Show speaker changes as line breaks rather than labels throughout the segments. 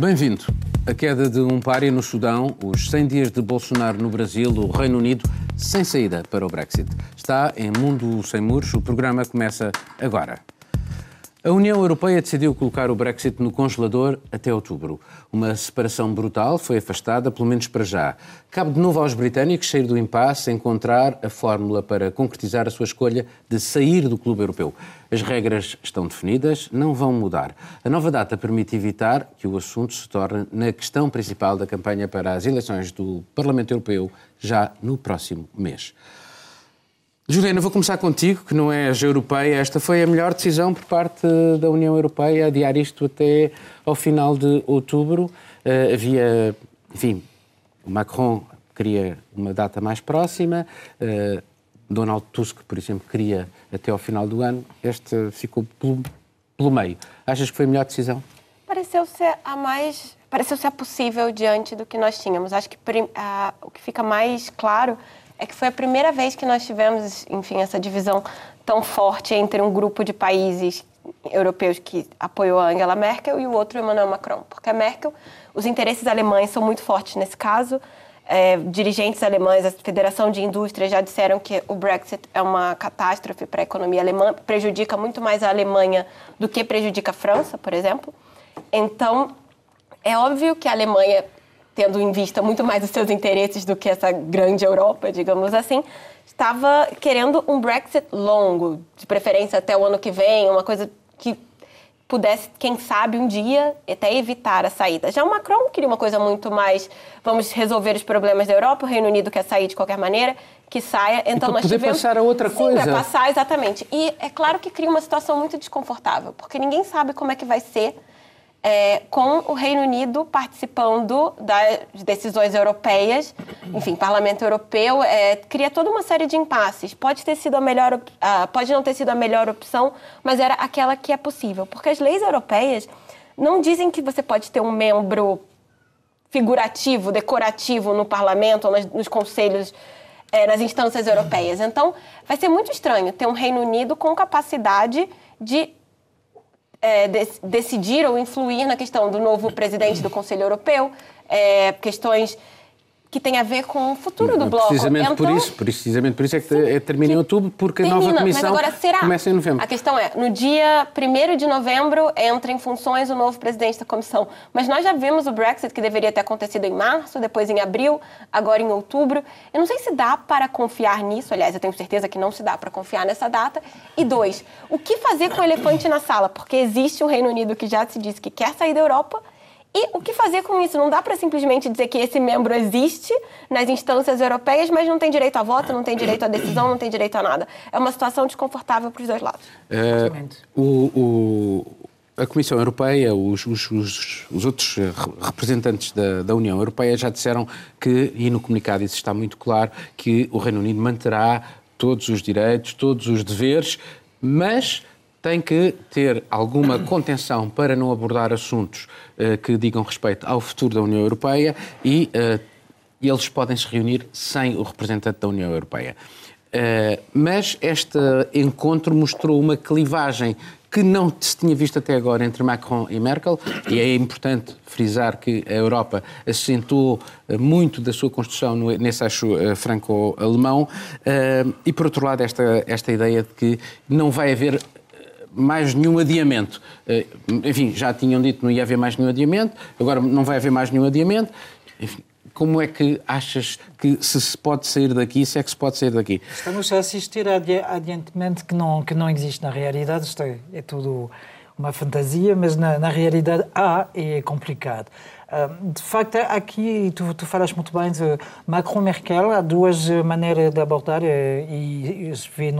Bem-vindo. A queda de um pária no Sudão, os 100 dias de Bolsonaro no Brasil, o Reino Unido sem saída para o Brexit. Está em Mundo Sem Muros. O programa começa agora. A União Europeia decidiu colocar o Brexit no congelador até outubro. Uma separação brutal foi afastada, pelo menos para já. Cabe de novo aos britânicos sair do impasse, encontrar a fórmula para concretizar a sua escolha de sair do clube europeu. As regras estão definidas, não vão mudar. A nova data permite evitar que o assunto se torne na questão principal da campanha para as eleições do Parlamento Europeu já no próximo mês. Juliana, vou começar contigo, que não és europeia. Esta foi a melhor decisão por parte da União Europeia, adiar isto até ao final de outubro. Uh, havia, enfim, o Macron queria uma data mais próxima, uh, Donald Tusk, por exemplo, queria até ao final do ano. Este ficou pelo, pelo meio. Achas que foi a melhor decisão?
Pareceu ser a mais pareceu ser possível diante do que nós tínhamos. Acho que o que fica mais claro é que foi a primeira vez que nós tivemos, enfim, essa divisão tão forte entre um grupo de países europeus que apoiou a Angela Merkel e o outro Emmanuel Macron. Porque a Merkel, os interesses alemães são muito fortes nesse caso. É, dirigentes alemães, a Federação de Indústria já disseram que o Brexit é uma catástrofe para a economia alemã, prejudica muito mais a Alemanha do que prejudica a França, por exemplo. Então, é óbvio que a Alemanha tendo em vista muito mais os seus interesses do que essa grande Europa, digamos assim, estava querendo um Brexit longo, de preferência até o ano que vem, uma coisa que pudesse, quem sabe, um dia até evitar a saída. Já o Macron queria uma coisa muito mais, vamos resolver os problemas da Europa, o Reino Unido quer sair de qualquer maneira, que saia. Então
e nós poder tivemos... passar a outra
Sim,
coisa.
Para passar, exatamente. E é claro que cria uma situação muito desconfortável, porque ninguém sabe como é que vai ser é, com o Reino Unido participando das decisões europeias, enfim, Parlamento Europeu é, cria toda uma série de impasses. Pode ter sido a melhor, uh, pode não ter sido a melhor opção, mas era aquela que é possível, porque as leis europeias não dizem que você pode ter um membro figurativo, decorativo no Parlamento nas, nos conselhos, é, nas instâncias europeias. Então, vai ser muito estranho ter um Reino Unido com capacidade de é, de, decidir ou influir na questão do novo presidente do Conselho Europeu, é, questões que tem a ver com o futuro do bloco.
Precisamente então, por isso, precisamente por isso é que sim, é, termina em outubro, porque termina, a nova comissão mas agora será? começa em novembro.
A questão é, no dia 1 de novembro entra em funções o novo presidente da comissão. Mas nós já vimos o Brexit que deveria ter acontecido em março, depois em abril, agora em outubro. Eu não sei se dá para confiar nisso, aliás, eu tenho certeza que não se dá para confiar nessa data. E dois, o que fazer com o elefante na sala? Porque existe o Reino Unido que já se disse que quer sair da Europa e o que fazer com isso? Não dá para simplesmente dizer que esse membro existe nas instâncias europeias, mas não tem direito a voto, não tem direito à decisão, não tem direito a nada. É uma situação desconfortável para os dois lados.
É, o, o, a Comissão Europeia, os, os, os, os outros representantes da, da, União Europeia já disseram que, e no comunicado isso está muito claro, que o Reino Unido manterá todos os direitos, todos os deveres, mas tem que ter alguma contenção para não abordar assuntos uh, que digam respeito ao futuro da União Europeia e uh, eles podem se reunir sem o representante da União Europeia. Uh, mas este encontro mostrou uma clivagem que não se tinha visto até agora entre Macron e Merkel, e é importante frisar que a Europa assentou muito da sua construção nesse eixo franco-alemão, e por outro lado esta, esta ideia de que não vai haver mais nenhum adiamento. Eh, enfim, já tinham dito que não ia haver mais nenhum adiamento, agora não vai haver mais nenhum adiamento. Enfim, como é que achas que se pode sair daqui, se é que se pode sair daqui?
Estamos a assistir a adiantamento que não, que não existe na realidade, isto é, é tudo uma fantasia, mas na, na realidade há e é complicado. De facto, aqui, tu, tu falas muito bem de Macron-Merkel, há duas maneiras de abordar eh, e, e se vê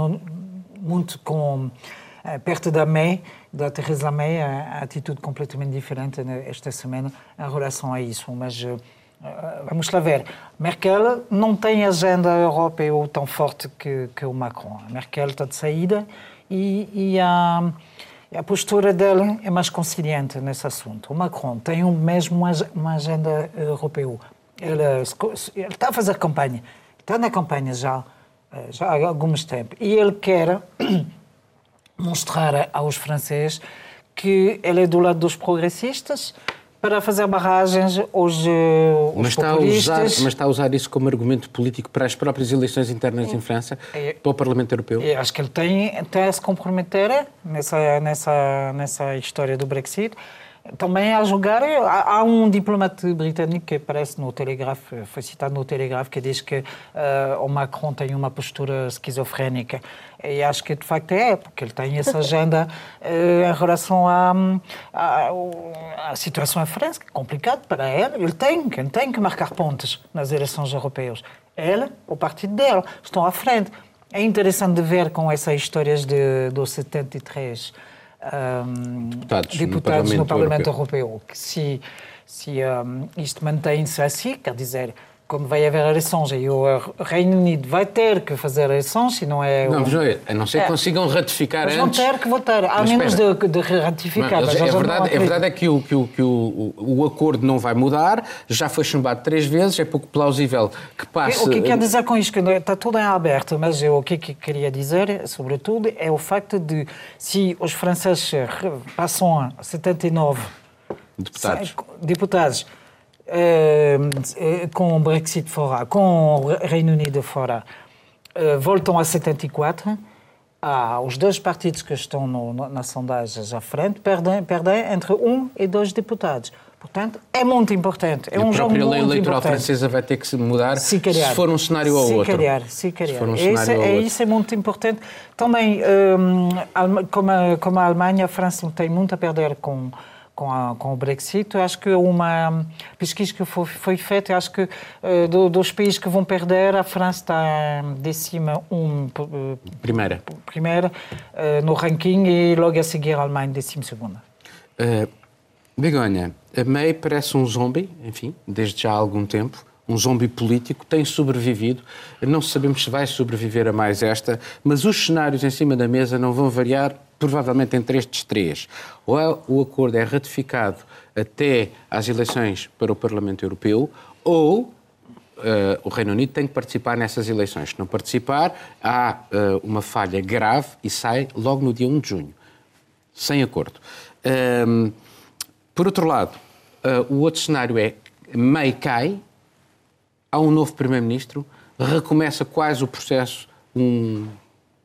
muito com perto da May, da Theresa May, a atitude completamente diferente esta semana em relação a isso. Mas uh, vamos lá ver. Merkel não tem agenda europeia tão forte que, que o Macron. A Merkel está de saída e, e a, a, postura dele é mais conciliante nesse assunto. O Macron tem um, mesmo uma agenda europeia. Ele, ele está a fazer campanha. Está na campanha já, já há alguns tempos. E ele quer mostrar aos franceses que ele é do lado dos progressistas, para fazer barragens aos,
mas está
populistas.
A usar, mas está a usar isso como argumento político para as próprias eleições internas em França, é, para o Parlamento Europeu?
Eu acho que ele tem, tem a se comprometer nessa, nessa, nessa história do Brexit também a julgar, há, um diplomata britânico que aparece no Telegraph, foi citado no Telegraph, que diz que uh, o Macron tem uma postura esquizofrénica. E acho que de facto é, porque ele tem essa agenda uh, em relação à, situação em França, que é complicado para ele. Ele tem, ele tem que marcar pontos nas eleições europeias. Ele, o partido dele, estão à frente. É interessante ver com essas histórias de, do 73
um, deputados,
deputados, no Parlamento, no Parlamento Europeu. Europeu. Que se, se um, isto mantém-se assim, quer dizer, como vai haver eleições e o Reino Unido vai ter que fazer eleições, se não é...
Não, o... a não ser que é. consigam ratificar
mas
antes...
vão ter que votar, a menos de, de, ratificar.
Mas, mas é, verdade, é verdade é que, o, que, o, que o, o, acordo não vai mudar, já foi chumbado três vezes, é pouco plausível que passe...
O que quer dizer com isto? Que está tudo em aberto, mas eu, o que, que queria dizer, sobretudo, é o facto de, se os franceses passam a 79
deputados,
deputados com o Brexit fora, com o Reino Unido fora, eh, voltam a 74. Ah, os dois partidos que estão no, nas sondagens à frente perdem, perdem entre um e dois deputados. Portanto, é muito importante. É
e
um jogo muito
A própria lei eleitoral francesa vai ter que se mudar se, calhar, se for um cenário ou outro.
Calhar, se calhar. Se for um cenário é, é, isso é muito importante. Também, um, como, a, como a Alemanha, a França tem muito a perder com com, a, com o Brexit. Eu acho que uma pesquisa que foi, foi feita, acho que uh, do, dos países que vão perder, a França está décima um, uh,
primeira,
primeira uh, no ranking e logo a seguir a Alemanha décima segunda.
Begonha, a May parece um zombie, enfim, desde já há algum tempo um zombie político, tem sobrevivido. Não sabemos se vai sobreviver a mais esta, mas os cenários em cima da mesa não vão variar provavelmente entre estes três. Ou é, o acordo é ratificado até às eleições para o Parlamento Europeu, ou Uh, o Reino Unido tem que participar nessas eleições. Se não participar, há uh, uma falha grave e sai logo no dia 1 de junho, sem acordo. Uh, por outro lado, o outro cenário é May cai, há um novo Primeiro-Ministro, recomeça quase o processo um,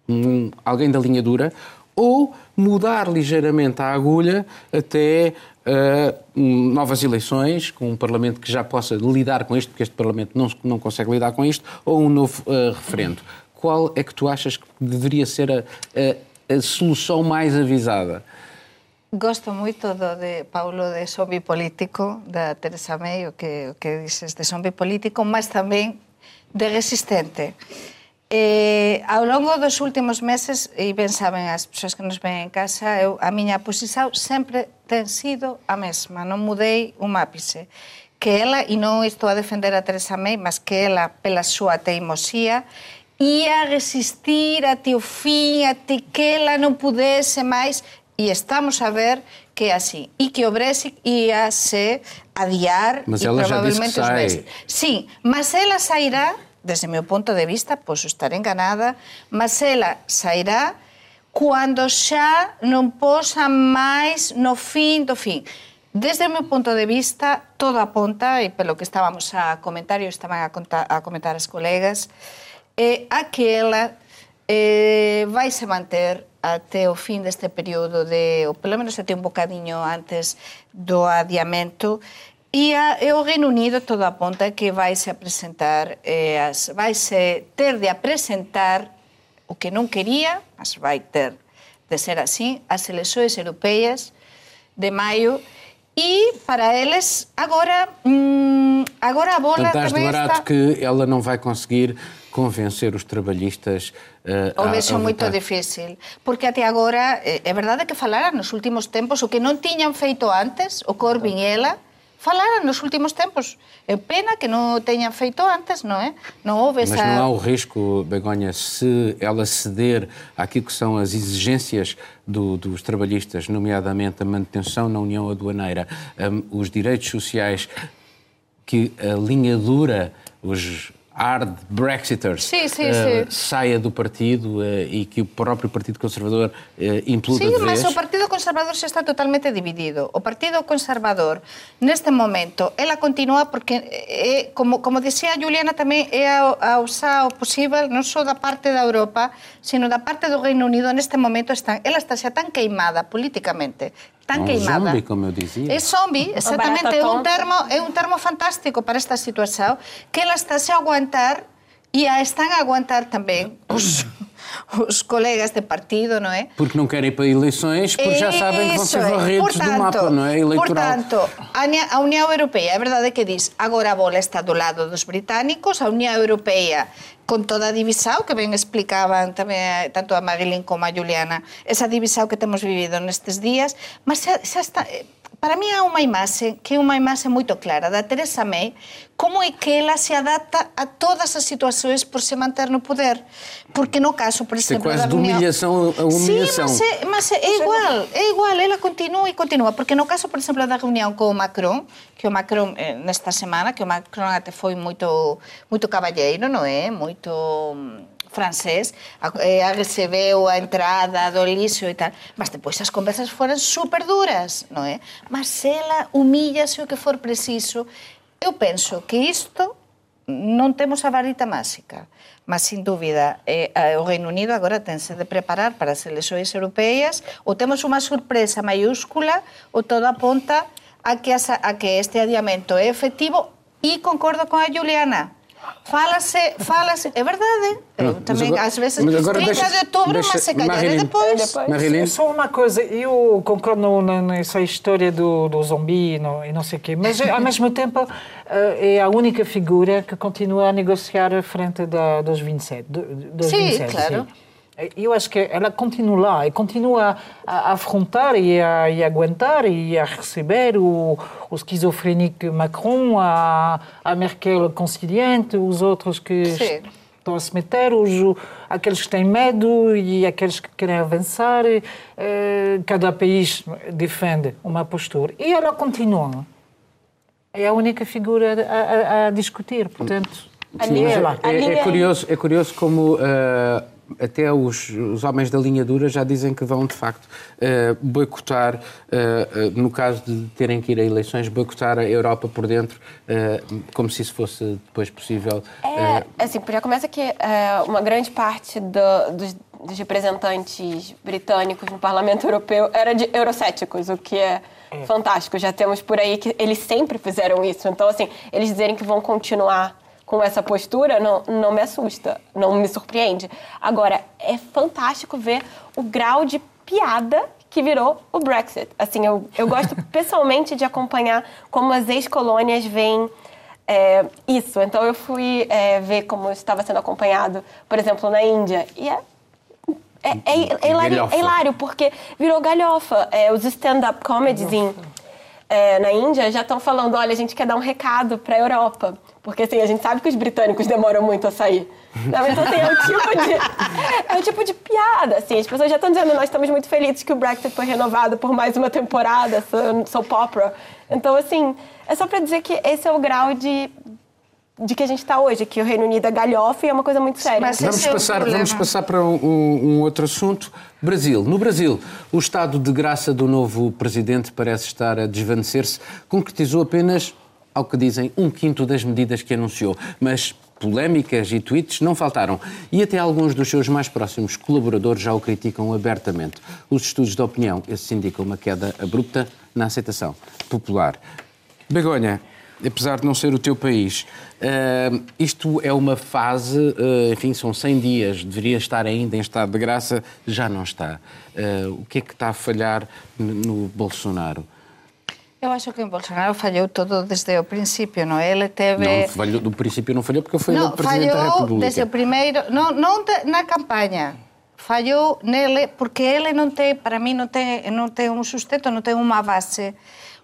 um, alguém da linha dura, ou mudar ligeiramente a agulha até uh, novas eleições, com um Parlamento que já possa lidar com isto, porque este Parlamento não, não consegue lidar com isto, ou um novo uh, referendo. Qual é que tu achas que deveria ser a, a, a solução mais avisada?
Gosto moito do de Paulo de zombie político, da Teresa May, o que, o que dices de zombie político, mas tamén de resistente. Eh, ao longo dos últimos meses, e ben saben as persoas que nos ven en casa, eu, a miña posición sempre ten sido a mesma, non mudei un ápice. Que ela, e non estou a defender a Teresa May, mas que ela, pela súa teimosía, ia resistir até o fin, até que ela non pudese máis, e estamos a ver que é así. E que o Brexit ia se adiar
mas e ela provavelmente já disse que sai. os meses.
Sim, mas ela sairá desde o meu ponto de vista, posso estar enganada, mas ela sairá cando xa non posa máis no fin do fin. Desde o meu punto de vista, todo aponta, e pelo que estábamos a comentar, e estaban a, contar, a comentar as colegas, é a que ela eh, vai se manter até o fin deste período de, ou pelo menos até un bocadiño antes do adiamento, E, e o Reino Unido todo aponta que vai se apresentar, eh, as, vai se ter de apresentar o que non quería, mas vai ter de ser así, as eleições europeias de maio. E para eles agora hum, agora a bola
Portanto, também barato está... que ela não vai conseguir convencer os trabalhistas uh,
o vexo moito difícil porque até agora é verdade que falaran nos últimos tempos o que non tiñan feito antes o Corbyn e ela falaram nos últimos tempos. É pena que não tenha feito antes, não é?
Não houve essa... Mas não há o risco, Begonha, se ela ceder àquilo que são as exigências do, dos trabalhistas, nomeadamente a manutenção na União Aduaneira, um, os direitos sociais, que a linha dura, os hard Brexiters
Sim, sim,
eh,
sim.
saia do partido eh, e que o próprio Partido Conservador imploda
Sí,
de
mas o Partido Conservador xa está totalmente dividido. O Partido Conservador, neste momento, ela continúa porque, é, como, como dicía Juliana, tamén é a, a usar o posible non só da parte da Europa, sino da parte do Reino Unido neste momento están, ela está xa tan queimada políticamente, tan queimada.
Zombie, como eu dicía.
É zombie, exactamente, é un termo, é un termo fantástico para esta situación que ela está a aguantar e a están a aguantar tamén os, os colegas de partido, non é?
Porque não querem ir para eleições, porque já sabem que vão ser varridos do mapa, não é? Eleitoral.
Portanto, a Uni- a Unión Europea, é verdade que diz, agora a bola está do lado dos británicos, a Unión Europea con toda a divisao que ben explicaban tamén eh, tanto a Marilyn como a Juliana, esa divisao que temos vivido nestes días, mas xa, xa está, eh, para mí há unha imaxe que é unha imaxe moito clara. Da Teresa May como é que ela se adapta a todas as situações por se manter no poder? Porque no caso, por
Isto é
exemplo
quase de
reunião-
humilhação a humilhação.
Sim, mas é, mas é igual, é igual, ela continua e continua, porque no caso, por exemplo, da reunión co Macron, que o Macron nesta semana, que o Macron até foi moito moito caballeiro, non é? Moito francés, a, eh, a recebeu a entrada do lixo e tal, mas depois as conversas foran super duras, non é? Mas ela humíllase o que for preciso. Eu penso que isto non temos a varita máxica, mas sin dúbida eh, a- o Reino Unido agora tense de preparar para as eleições europeas ou temos unha sorpresa maiúscula ou todo aponta a que, asa, a que este adiamento é efectivo e concordo con a Juliana. Fálase, fálase, é verdade. Eu
Mas
tamén,
agora-
ás veces,
mas agora
30
deixa-
de outubro,
deixa-
mas se calhar é
Marilyn.
depois.
Depois.
Marilyn?
Só uma coisa, eu concordo nessa história do, do zumbi e não, e não sei o quê, mas ao mesmo tempo eh, é a única figura que continua a negociar à frente da, dos 27. do- Dos
Sim,
27
claro.
sim. Eu acho que ela continua lá e continua a, afrontar e a, e a aguentar e a receber o, o esquizofrénico Macron, a, a Merkel conciliante, os outros que
Sim.
estão a se meter, os, aqueles que têm medo e aqueles que querem avançar. eh, cada país defende uma postura. E ela continua. É a única figura a, a- a discutir, portanto, sim,
É, é curioso, é curioso como ah, até os, os homens da linha dura já dizem que vão, de facto, ah, boicotar, ah, ah, no caso de terem que ir a eleições, boicotar a Europa por dentro, como se isso fosse depois possível.
É, assim, já começa que é, uma grande parte do- dos, dos representantes britânicos no Parlamento Europeu era de eurocéticos, o que é, fantástico. Já temos por aí que eles sempre fizeram isso. Então, assim, eles dizerem que vão continuar com essa postura não, não me assusta, não me surpreende. Agora, é fantástico ver o grau de piada que virou o Brexit. Assim, eu, eu gosto pessoalmente de acompanhar como as ex-colônias veem é, isso. Então eu fui é, ver como estava sendo acompanhado, por exemplo, na Índia. E é, é, é, é hilário, hilário, porque virou galhofa. É, os stand-up comedies em, é, na Índia já estão falando, olha, a gente quer dar um recado para a Europa. Porque assim, a gente sabe que os britânicos demoram muito a sair. Não, Então, assim, é o tipo de, é o tipo de piada, assim. As pessoas já estão dizendo, nós estamos muito felizes que o Brexit foi renovado por mais uma temporada, so- soap opera. Então, assim, é só para dizer que esse é o grau de, de que a gente está hoje, que o Reino Unido é galhofa e é uma coisa muito séria.
Mas
Vamos
é
passar, vamos passar para um- um outro assunto. Brasil. No Brasil, o estado de graça do novo presidente parece estar a desvanecer-se. Concretizou apenas, ao que dizem, um quinto das medidas que anunciou. Mas polémicas e tweets não faltaram. E até alguns dos seus mais próximos colaboradores já o criticam abertamente. Os estudos de opinião, esses indicam uma queda abrupta na aceitação popular. Begonha, apesar de não ser o teu país, eh, isto é uma fase, eh, enfim, são 100 dias, deveria estar ainda em estado de graça, já não está. Eh, o que é que está a falhar no Bolsonaro?
Eu acho que em Bolsonaro falhou todo desde o princípio, não? Ele teve...
Não, falhou, do princípio não falhou porque foi
Não,
eleito Presidente da
falhou
República.
desde o primeiro, não, não na campanha. Falhou nele porque ele não tem, para mim não tem, não tem um sustento, não tem uma base,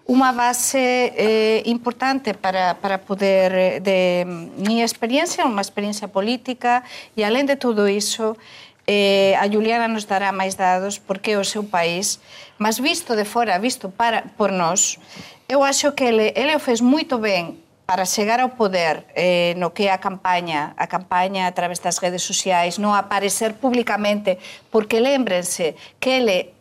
uma base eh, importante para para poder de minha experiência, uma experiência política e além de tudo isso Eh, a Juliana nos dará máis dados porque o seu país, mas visto de fora, visto para, por nós, eu acho que ele, ele o fez moito ben para chegar ao poder eh, no que é a campaña, a campaña a través das redes sociais, non aparecer públicamente, porque lembrense que ele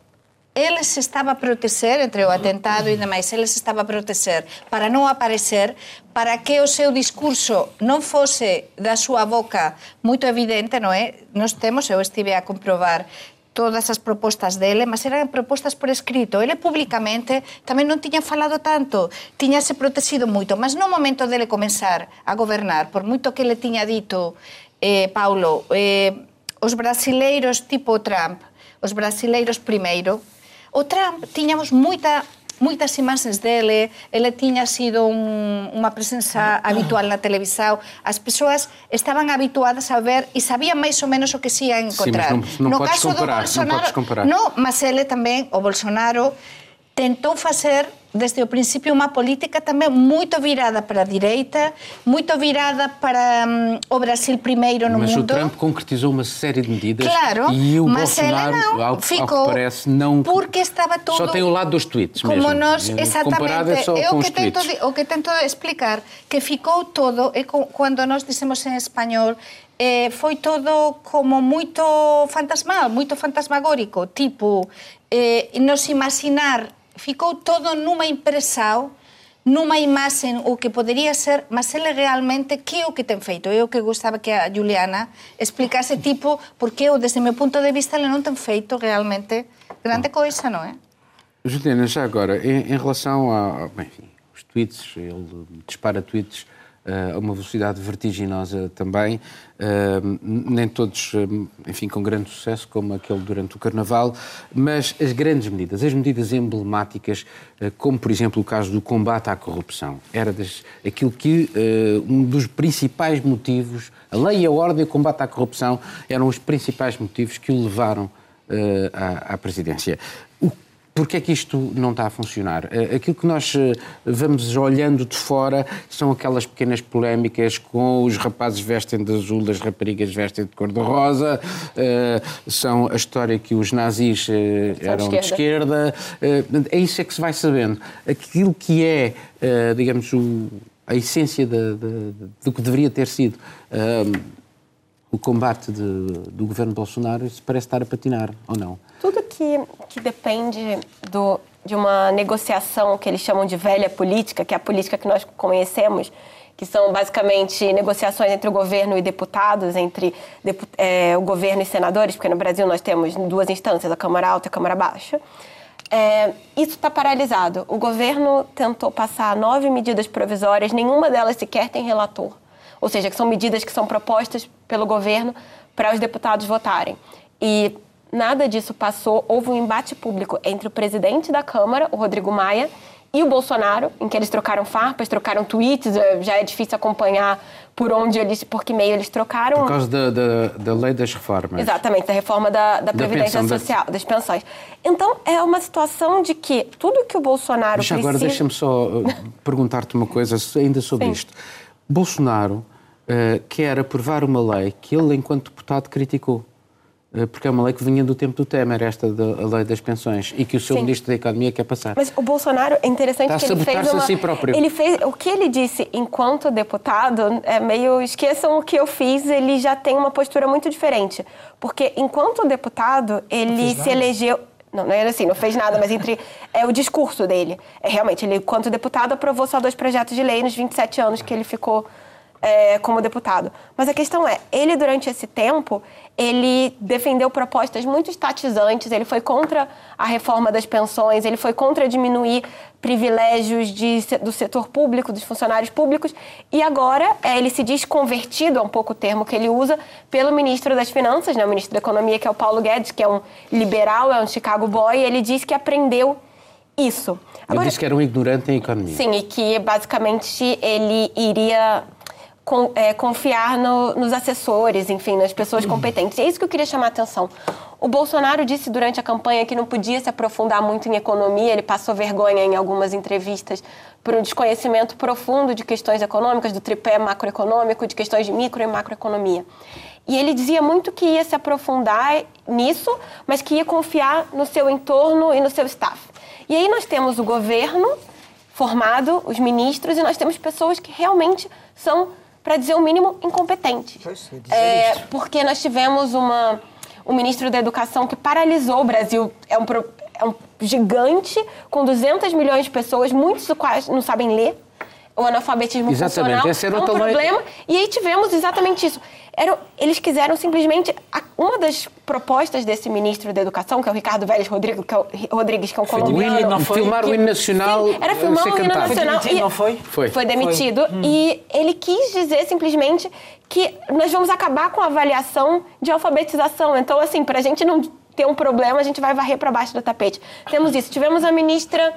eles estaba a protexer entre o atentado e demais, eles estaba a protexer para non aparecer, para que o seu discurso non fose da súa boca moito evidente, non é? Eh? Nos temos, eu estive a comprobar todas as propostas dele, mas eran propostas por escrito. Ele públicamente tamén non tiña falado tanto, tiñase protegido moito, mas no momento dele comenzar a gobernar, por moito que le tiña dito eh, Paulo, eh, os brasileiros tipo Trump, os brasileiros primeiro, O Trump tiñamos moita moitas imaxes dele, ele tiña sido un, unha presenza habitual na televisao, as persoas estaban habituadas a ver e sabían máis ou menos o que se ia encontrar.
Sí, non, non
no caso
comparar,
do Bolsonaro,
non,
non mas ele tamén, o Bolsonaro, tentou facer desde o princípio uma política também muito virada para a direita, muito virada para um, o Brasil primeiro no
mas
mundo.
Mas o Trump concretizou uma série de medidas
claro,
e o
mas
Bolsonaro,
não,
ao,
ficou,
ao que parece, não...
Porque estava tudo...
Só tem o lado dos tweets
como
mesmo.
nós,
É,
exatamente,
é só
é o que, tento, o que tento explicar, que ficou todo, quando nós dissemos em espanhol, eh, foi todo como muito fantasmal, muito fantasmagórico, tipo, eh, nos imaginar, ficou todo numa impressão, numa imagem o que poderia ser, mas ele realmente, que é o que tem feito? Eu que gostava que a Juliana explicasse, tipo, porque eu, desde o meu ponto de vista, ele não tem feito realmente grande coisa, não é?
Juliana, já agora, em, em relação a, bem, enfim, os tweets, ele dispara tweets a uma velocidade vertiginosa também, uh, nem todos, uh, enfim, com grande sucesso, como aquele durante o Carnaval, mas as grandes medidas, as medidas emblemáticas, como por exemplo o caso do combate à corrupção, era das, aquilo que um dos principais motivos, a lei, a ordem e o combate à corrupção eram os principais motivos que o levaram à, à presidência. Porquê é que isto não está a funcionar? Aquilo que nós vamos olhando de fora são aquelas pequenas polémicas com os rapazes vestem de azul, as raparigas vestem de cor-de-rosa, são a história que os nazis eram de esquerda. É isso é que se vai sabendo. Aquilo que é, digamos, a essência de, de, do que deveria ter sido o combate de, do governo Bolsonaro, isso parece estar a patinar, ou não?
Que, que depende do, de uma negociação que eles chamam de velha política, que é a política que nós conhecemos, que são basicamente negociações entre o governo e deputados, entre é, o governo e senadores, porque no Brasil nós temos duas instâncias, a Câmara Alta e a Câmara Baixa. É, isso está paralisado. O governo tentou passar nove medidas provisórias, nenhuma delas sequer tem relator. Ou seja, que são medidas que são propostas pelo governo para os deputados votarem. E nada disso passou. Houve um embate público entre o presidente da Câmara, o Rodrigo Maia, e o Bolsonaro, em que eles trocaram farpas, trocaram tweets, já é difícil acompanhar por onde eles, por que meio eles trocaram.
Por causa da, da, da lei das reformas.
Exatamente, da reforma da, da Previdência
pensão,
Social, das pensões. Então, é uma situação de que tudo que o Bolsonaro
Mas
precisa...
agora deixa-me só uh, perguntar-te uma coisa ainda sobre
Sim.
isto. Bolsonaro uh, quer aprovar uma lei que ele, enquanto deputado, criticou. Uh, porque é uma lei que vinha do tempo do Temer, esta da a lei das pensões, e que o seu
Sim.
ministro da Economia quer passar.
Mas o Bolsonaro é interessante
Está a
que ele fez uma...
a si próprio.
Ele fez o que ele disse enquanto deputado é meio esqueçam o que eu fiz. Ele já tem uma postura muito diferente, porque enquanto deputado ele se elegeu não, não era assim, não fez nada, mas entre é o discurso dele. É realmente ele, enquanto deputado, aprovou só dois projetos de lei nos 27 anos que ele ficou é, como deputado. Mas a questão é, ele durante esse tempo, ele defendeu propostas muito estatizantes, ele foi contra a reforma das pensões, ele foi contra diminuir privilégios de, do setor público, dos funcionários públicos, e agora é, ele se diz convertido, é um pouco o termo que ele usa, pelo ministro das Finanças, né, o ministro da Economia, que é o Paulo Guedes, que é um liberal, é um Chicago boy, ele diz que aprendeu isso.
Ele disse que era um ignorante em economia.
Sim, e que basicamente ele iria con- é, confiar no- nos assessores, enfim, nas pessoas competentes. E é isso que eu queria chamar a atenção. O Bolsonaro disse durante a campanha que não podia se aprofundar muito em economia, ele passou vergonha em algumas entrevistas por um desconhecimento profundo de questões econômicas, do tripé macroeconômico, de questões de micro e macroeconomia. E ele dizia muito que ia se aprofundar nisso, mas que ia confiar no seu entorno e no seu staff. E aí nós temos o governo formado os ministros e nós temos pessoas que realmente são, para dizer o mínimo, incompetentes.
Pois, é
É, porque nós tivemos uma, um ministro da Educação que paralisou o Brasil. É um, é um gigante com 200 milhões de pessoas, muitos dos quais não sabem ler. O analfabetismo
Exatamente,
funcional
era
é um problema. E aí tivemos exatamente isso. Era, eles quiseram simplesmente. uma das propostas desse ministro da Educação, que é o Ricardo Vélez Rodrigues, que é, o, Rodrigues, que é um
O
colombiano.
hino não foi?
Filmar o hino nacional.
Sim, era
a
filmar o hino
cantado.
Foi
nacional.
demitido,
e-
não foi?
Foi.
Foi demitido. E ele quis dizer simplesmente que nós vamos acabar com a avaliação de alfabetização. Então, assim, para a gente não ter um problema, a gente vai varrer para baixo do tapete. Temos isso. Tivemos a ministra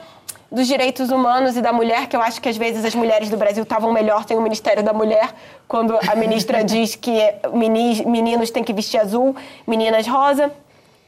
dos Direitos Humanos e da Mulher, que eu acho que às vezes as mulheres do Brasil estavam melhor sem o Ministério da Mulher, quando a ministra diz que meni- meninos têm que vestir azul, meninas rosa.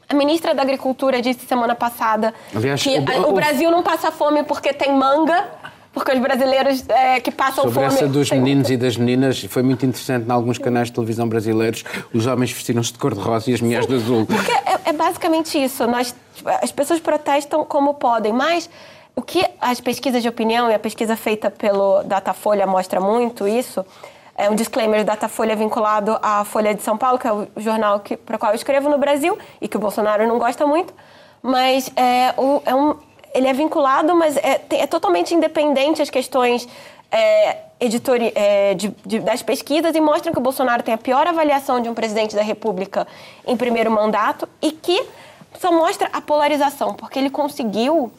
A ministra da Agricultura disse semana passada
Aliás,
que
o-
o,
o-
Brasil não passa fome porque tem manga, porque os brasileiros é, que passam
Sobre
fome.
essa dos meninos e das meninas, foi muito interessante em alguns canais de televisão brasileiros. Os homens vestiram-se de cor-de-rosa e as mulheres de azul.
Porque é, é basicamente isso. Nós, as pessoas protestam como podem, mas o que as pesquisas de opinião e a pesquisa feita pelo Datafolha mostra muito isso. É um disclaimer, Datafolha vinculado à Folha de São Paulo, que é o jornal para o qual eu escrevo no Brasil e que o Bolsonaro não gosta muito. Mas é, o- é um, ele é vinculado, mas é, é totalmente independente as questões é, editori- é, de- de- das pesquisas e mostram que o Bolsonaro tem a pior avaliação de um presidente da República em primeiro mandato e que só mostra a polarização, porque ele conseguiu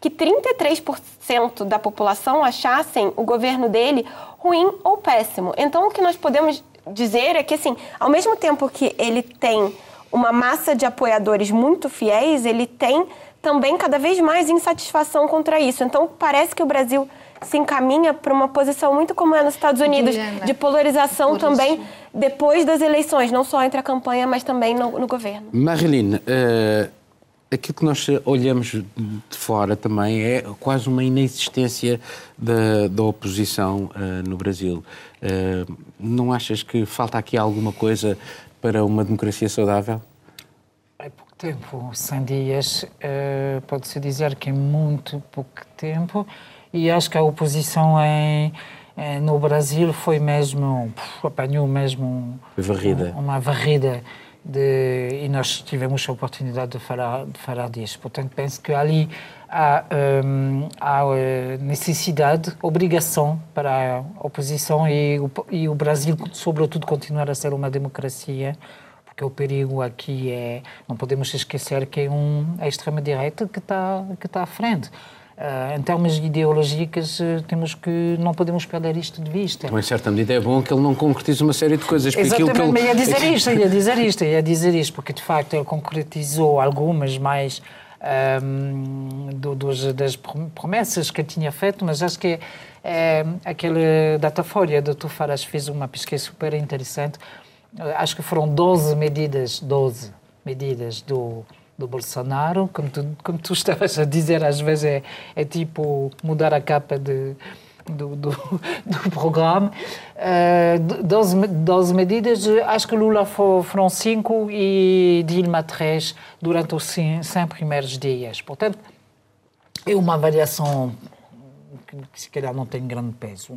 que 33% da população achassem o governo dele ruim ou péssimo. Então, o que nós podemos dizer é que, assim, ao mesmo tempo que ele tem uma massa de apoiadores muito fiéis, ele tem também cada vez mais insatisfação contra isso. Então, parece que o Brasil se encaminha para uma posição muito como é nos Estados Unidos,
Diana,
de polarização
por isso-
também depois das eleições, não só entre a campanha, mas também no, no governo.
Marilene, eh, aquilo que nós olhamos de fora também é quase uma inexistência da, da oposição eh, no Brasil. Eh, não achas que falta aqui alguma coisa para uma democracia saudável?
É pouco tempo, 100 dias, eh, pode-se dizer que é muito pouco tempo, e acho que a oposição em, eh, no Brasil foi mesmo, puf, apanhou mesmo
varrida.
uma varrida, de, e nós tivemos a oportunidade de falar, de falar disso. Portanto, penso que ali há, hum, há eh, necessidade, obrigação para a oposição e o, e o Brasil, sobretudo, continuar a ser uma democracia porque o perigo aqui é, não podemos esquecer que é um, a extrema-direita que está que está à frente. Ah, em termos ideológicos, eh, temos que, não podemos perder isto de vista.
Então, em certa medida, é bom que ele não concretize uma série de coisas.
Exatamente,
que
mas ia
ele...
dizer isto, ia dizer isto, ia dizer isto, porque de facto ele concretizou algumas mais ahm, do- dos- das prom- promessas que tinha feito, mas acho que eh, aquele Datafolha do Tufaras fez uma pesquisa super interessante. Eh, Acho que foram 12 medidas, 12 medidas do, do Bolsonaro, como tu, como tu estavas a dizer, às vezes é, é tipo mudar a capa de, do, do, do programa. Uh, 12, me- 12 medidas, acho que Lula fo- foram 5 e Dilma 3 durante os 100 primeiros dias. Portanto, é uma avaliação que se calhar não tem grande peso.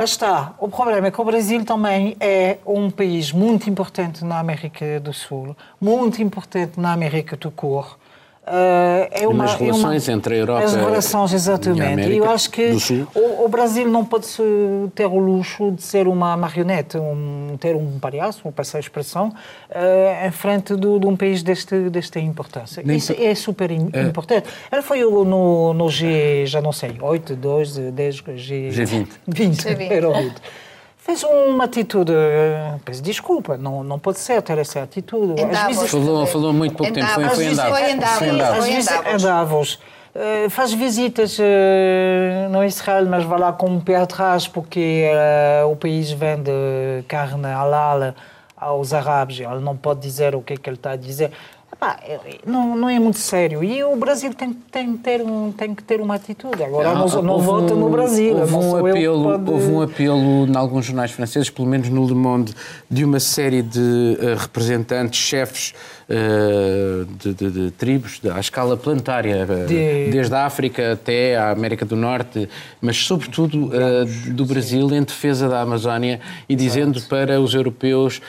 Lá está. O problema é que o Brasil também é um país muito importante na América do Sul, muito importante na América do Cor. Eh, é
nas relações entre a Europa
As relações,
e a
exatamente.
América
E eu acho que
do Sul.
o, o Brasil não pode ter o luxo de ser uma marionete, um, ter um palhaço, vou passar a expressão, eh, em frente do- de um país deste, desta importância.
Nem
Isso é super im- importante. Ele foi o- no, no G, já não sei, 8, 12, 10, G...
G20.
20,
G20.
era o 20. Fez uma atitude, eh, peço desculpa, não, não pode ser ter essa atitude. Às vezes-
Falou, falou muito pouco
Em
tempo, foi, foi em Davos.
foi em Davos.
Foi em Davos.
às vezes é Davos. Eh, faz visitas eh, no Israel, mas vai lá com um pé atrás porque eh, o país vende carne halal aos árabes. Ele não pode dizer o que é que ele está a dizer. Pá, não, não é muito sério. E o Brasil tem, tem, ter um, tem que ter uma atitude. Agora não, não, não vota no Brasil.
Houve um, apelo,
pode...
houve um apelo em alguns jornais franceses, pelo menos no Le Monde, de uma série de uh, representantes, chefes de, de, de, tribos à escala planetária, uh, de... desde a África até a América do Norte, mas sobretudo do Brasil, em defesa da Amazónia e dizendo Exato. para os europeus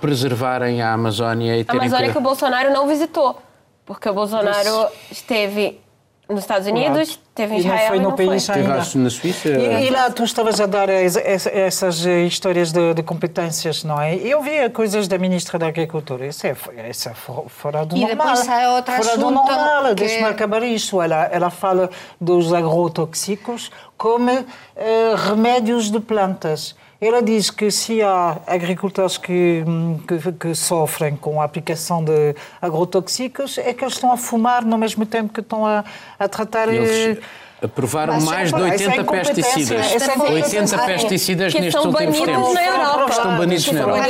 preservarem a Amazónia e
terem... A Amazónia que o Bolsonaro não visitou, porque o Bolsonaro esteve nos Estados Unidos, teve em Israel e não foi no não país
foi. ainda. na Suíça.
E, e, lá tu estavas a dar essas histórias de, de, competências, não é? Eu vi coisas da Ministra da Agricultura, isso é, isso é fora do
e
normal.
E depois há outro
fora do normal,
que...
deixa-me acabar isto. Ela, ela fala dos agrotóxicos como uh, remédios de plantas. Ela diz que se há agricultores que, que, que, sofrem com a aplicação de agrotóxicos, é que eles estão a fumar no mesmo tempo que estão a, a tratar.
Eles aprovaram Mas, mais de 80 é pesticidas. 80 pesticidas nestes últimos tempos.
Na Europa.
Estão banidos na Europa.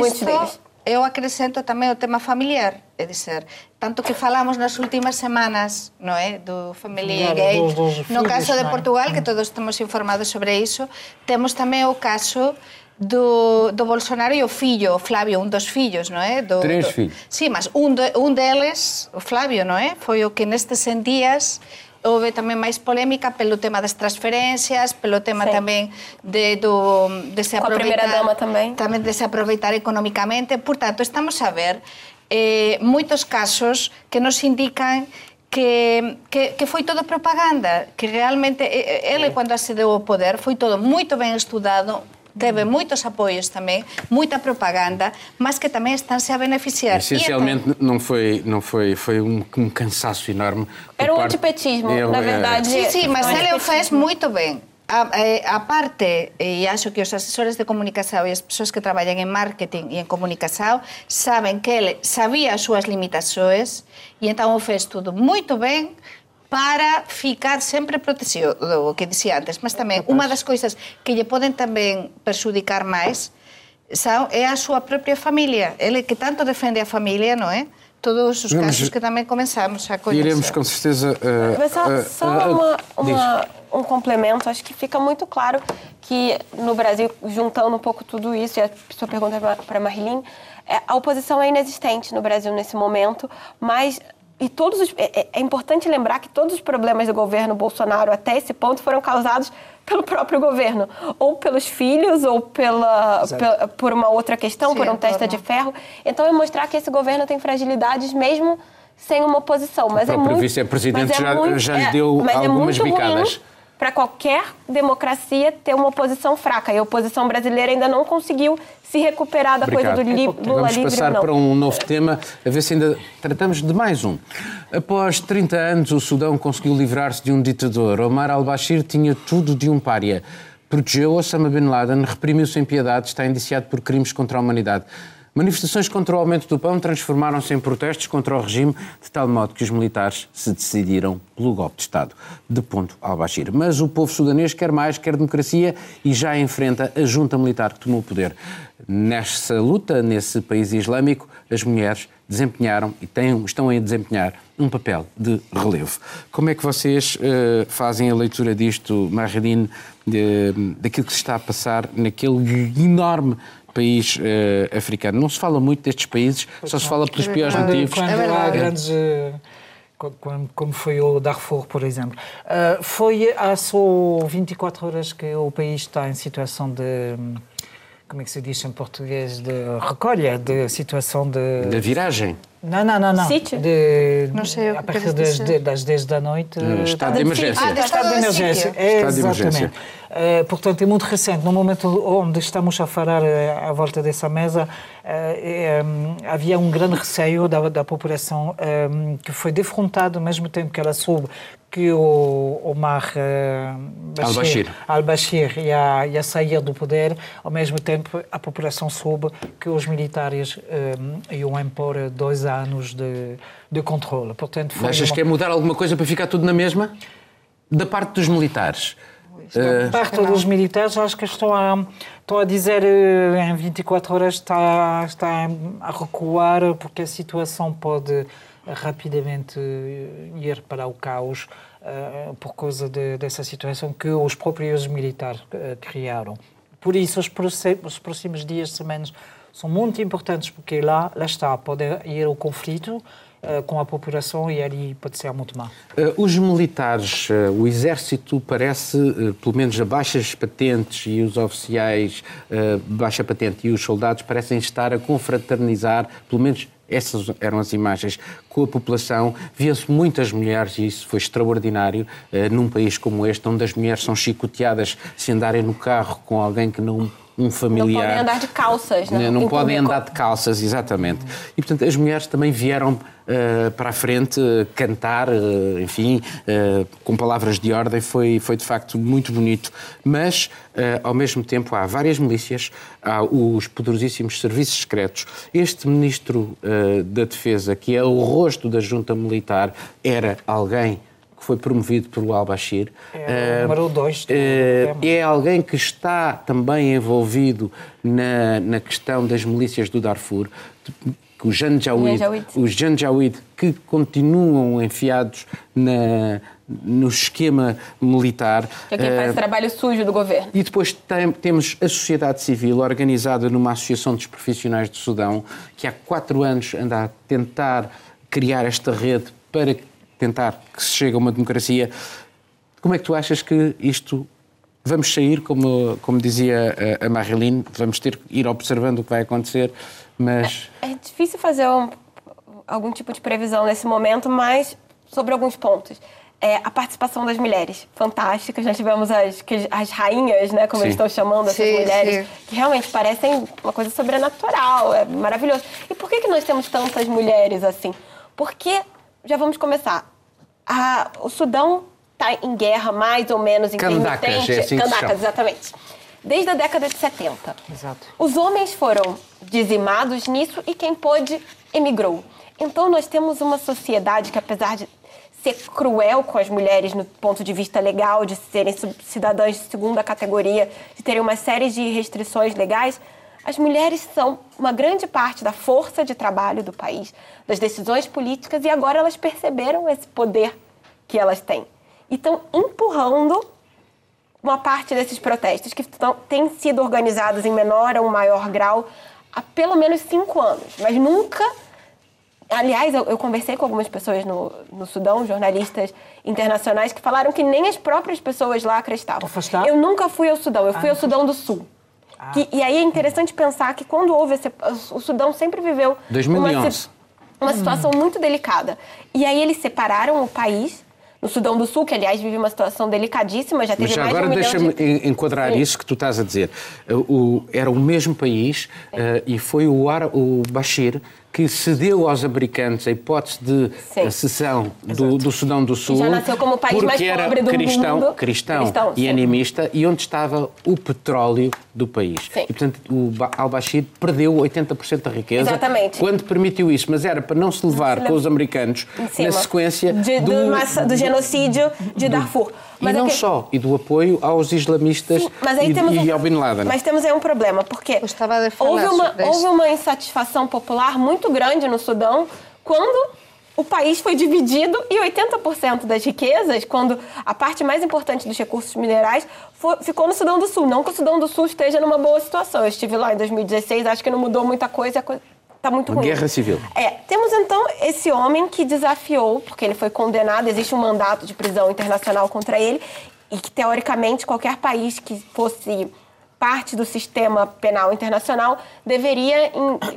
Mas Eu acrescento tamén o tema familiar, é dizer, tanto que falamos nas últimas semanas, no é, do Family claro, Gate, dos, dos no caso de Portugal, que mm. todos estamos informados sobre iso, temos tamén o caso do, do Bolsonaro e o fillo, o Flavio, un dos fillos, non é? Do, Tres
fillos.
Sí, mas un, do, un deles, o Flavio, non é? Foi o que nestes 100 días houve tamén máis polémica pelo tema das transferencias, pelo tema sí. tamén de, do, de se aproveitar...
dama tamén.
Tamén de se aproveitar económicamente. Por tanto, estamos a ver eh, moitos casos que nos indican que, que, que foi todo propaganda, que realmente ele, cando se deu o poder, foi todo moito ben estudado, teve moitos apoios também, muita propaganda, mas que também estão-se a beneficiar.
Essencialmente então, não foi não foi foi um, um cansaço enorme.
Era um parte... antipetismo, eu, na verdade.
Sim, sim, mas ele o fez muito bem. A, a, parte, e acho que os assessores de comunicação e as pessoas que trabalham em marketing e em comunicação sabem que ele sabia as suas limitações e então o fez tudo muito bem para ficar sempre protegido, o que dizia antes, mas tamén unha das coisas que lle poden tamén perxudicar máis são, é a súa propia familia. Ele que tanto defende a familia, non é? Todos os casos que tamén comenzamos a conhecer.
Iremos com certeza... Uh,
mas só, uh, só uh, uma, uma, um complemento, acho que fica muito claro que no Brasil, juntando um pouco tudo isso, e a sua pergunta para a Marilyn, é, a oposição é inexistente no Brasil nesse momento, mas e todos os, é, é, importante lembrar que todos os problemas do governo Bolsonaro até esse ponto foram causados pelo próprio governo, ou pelos filhos, ou pela, pela por uma outra questão, Sim, por um testa de ferro. Então é mostrar que esse governo tem fragilidades mesmo sem uma oposição. Mas
o
é muito,
vice-presidente já, é muito, já lhe deu é, algumas bicadas.
Ruim para qualquer democracia ter uma oposição fraca. E a oposição brasileira ainda não conseguiu se recuperar da Obrigado. coisa do li Lula
Vamos
livre.
passar
não.
para um novo tema, a ver se ainda tratamos de mais um. Após 30 anos, o Sudão conseguiu livrar-se de um ditador. Omar al-Bashir tinha tudo de um pária. Protegeu Osama Bin Laden, reprimiu sem piedade, está indiciado por crimes contra a humanidade. Manifestações contra o aumento do pão transformaram-se em protestos contra o regime, de tal modo que os militares se decidiram pelo golpe de Estado, de ponto al-Bashir. Mas o povo sudanês quer mais, quer democracia e já enfrenta a junta militar que tomou o poder. Nesta luta, nesse país islâmico, as mulheres desempenharam e têm, estão a desempenhar um papel de relevo. Como é que vocês uh, fazem a leitura disto, Maridine, daquilo que se está a passar naquele enorme país uh, africano. Não se fala muito destes países, pois só não. se fala pelos é piores motivos.
Quando é há grandes. Uh, como foi o Darfur, por exemplo. Uh, foi há só 24 horas que o país está em situação de. Como é que se diz em português? De recolha, de situação de.
De viragem.
Não, não, não. não.
Sítio?
De,
não sei
A partir das, de, das 10 da noite.
Uh, estado de emergência.
Ah, de estado de emergência.
É, estado de emergência. Uh, portanto, é muito recente. No momento onde estamos a falar uh, à volta dessa mesa, um, havia um grande receio da, da população um, que foi defrontado ao mesmo tempo que ela soube que o Omar
al-Bashir
al ia, ia sair do poder, ao mesmo tempo a população soube que os militares um, iam impor dois anos de, de controle.
Portanto, foi Achas uma... que é mudar alguma coisa para ficar tudo na mesma? Da parte dos militares,
Uh, parte dos militares acho que estão a, estão a dizer uh, em 24 horas está, está a recuar porque a situação pode rapidamente ir para o caos uh, por causa de, dessa situação que os próprios militares criaram. Por isso, os, os próximos dias, semanas, são muito importantes porque lá, lá está, pode ir o conflito uh, com a população e ali pode ser muito mal.
Uh, os militares, uh, o exército parece, pelo menos a baixas patentes e os oficiais baixa patente e os soldados parecem estar a confraternizar, pelo menos essas eram as imagens com a população. Via-se muitas mulheres, e isso foi extraordinário, num país como este, onde as mulheres são chicoteadas se andarem no carro com alguém que não um familiar. Não
podem andar de calças, né?
Não podem andar de calças, exatamente. E, portanto, as mulheres também vieram uh, para a frente uh, cantar, uh, enfim, com palavras de ordem. Foi, foi, de facto, muito bonito. Mas, ao mesmo tempo, há várias milícias, há os poderosíssimos serviços secretos. Este ministro da Defesa, que é o rosto da junta militar, era alguém que foi promovido pelo Al-Bashir.
É, número 2.
Uh, é alguém que está também envolvido na, na questão das milícias do Darfur, os Janjaweed, os Janjaweed que continuam enfiados na, no esquema militar.
Que é quem faz uh, trabalho sujo do governo.
E depois tem, temos a sociedade civil organizada numa associação dos profissionais do Sudão, que há quatro anos anda a tentar criar esta rede para tentar que se chegue a uma democracia. Como é que tu achas que isto vamos sair, como, como dizia a Marilyn, vamos ter que ir observando o que vai acontecer, mas...
É, é difícil fazer um, algum tipo de previsão nesse momento, mas sobre alguns pontos. É, a participação das mulheres, fantásticas. Nós tivemos as, as rainhas, né, como sim. eles estão chamando, essas sim, mulheres, sim. que realmente parecem uma coisa sobrenatural, é maravilhoso. E por que, que nós temos tantas mulheres assim? Porque, já vamos começar, a, o Sudão está em guerra mais ou menos
intermitente. Candacas, é assim
Candacas, exatamente. Desde a década de 70.
Exato.
Os homens foram dizimados nisso e quem pôde emigrou. Então nós temos uma sociedade que, apesar de ser cruel com as mulheres no ponto de vista legal, de serem cidadãs de segunda categoria, de terem uma série de restrições legais, as mulheres são uma grande parte da força de trabalho do país, das decisões políticas, e agora elas perceberam esse poder que elas têm. E estão empurrando uma parte desses protestos, que estão, têm sido organizados em menor ou maior grau há pelo menos cinco anos, mas nunca. Aliás, eu, eu conversei com algumas pessoas no, no Sudão, jornalistas internacionais, que falaram que nem as próprias pessoas lá acreditavam. Eu nunca fui ao Sudão, eu fui ah, ao Sudão do Sul. Ah. Que, e aí é interessante pensar que quando houve esse, o Sudão sempre viveu
2011.
uma, uma situação hum. muito delicada. E aí eles separaram o país no Sudão do Sul, que aliás vive uma situação delicadíssima, já teve
Mas
mais
agora
de um
deixa-me
de...
enquadrar Sim. isso que tu estás a dizer. O, era o mesmo país uh, e foi o, o Bashir que cedeu aos americanos a hipótese de Sim. cessão do, do, Sudão do Sul.
já nasceu como o país mais pobre do
cristão,
mundo.
Cristão, cristão e sim. animista, e onde estava o petróleo do país.
Sim.
E, portanto, o al-Bashir perdeu 80% da riqueza
Exatamente.
quando permitiu isso, mas era para não se levar com os americanos na sequência
de,
do,
do, massa, do, genocídio de Darfur.
Mas e não é que... só, e do apoio aos islamistas Sim, e, e, ao Bin Laden.
Mas temos aí um problema, porque houve uma, houve uma insatisfação popular muito grande no Sudão quando o país foi dividido e 80% das riquezas, quando a parte mais importante dos recursos minerais, foi, ficou no Sudão do Sul. Não que o Sudão do Sul esteja numa boa situação. Eu estive lá em 2016, acho que não mudou muita coisa, está muito ruim.
Guerra civil.
É, temos então esse homem que desafiou, porque ele foi condenado, existe um mandato de prisão internacional contra ele, e que teoricamente qualquer país que fosse parte do sistema penal internacional deveria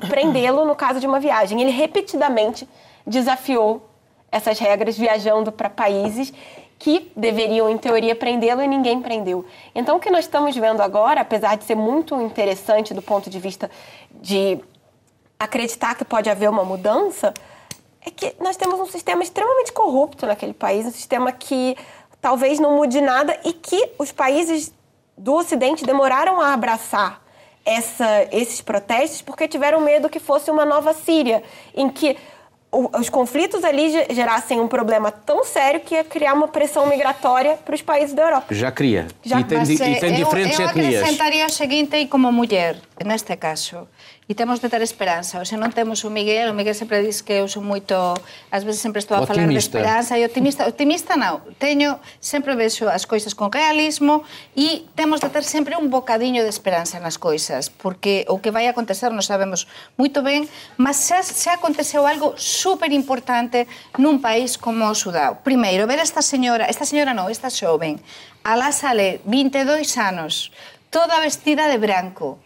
prendê-lo no caso de uma viagem. Ele repetidamente desafiou essas regras viajando para países que deveriam, em teoria, prendê-lo e ninguém prendeu. Então, o que nós estamos vendo agora, apesar de ser muito interessante do ponto de vista de acreditar que pode haver uma mudança, é que nós temos um sistema extremamente corrupto naquele país, um sistema que talvez não mude nada e que os países do Ocidente demoraram a abraçar essa, esses protestos porque tiveram medo que fosse uma nova Síria, em que os conflitos ali gerassem um problema tão sério que ia criar uma pressão migratória para os países da Europa.
Já cria.
Já.
E tem,
Mas,
e tem
eu,
diferentes
eu
etnias.
acrescentaria o seguinte, e como mulher, neste caso, E temos de ter esperanza. Oxe non temos o Miguel, o Miguel sempre diz que eu son moito, ás veces sempre estou a optimista. falar de esperanza e optimista. Optimista non, teño, sempre vexo as coisas con realismo e temos de ter sempre un bocadiño de esperanza nas coisas, porque o que vai acontecer non sabemos moito ben, mas xa, xa aconteceu algo super importante nun país como o Sudao. Primeiro, ver esta señora, esta señora non, esta xoven, alá sale 22 anos, toda vestida de branco,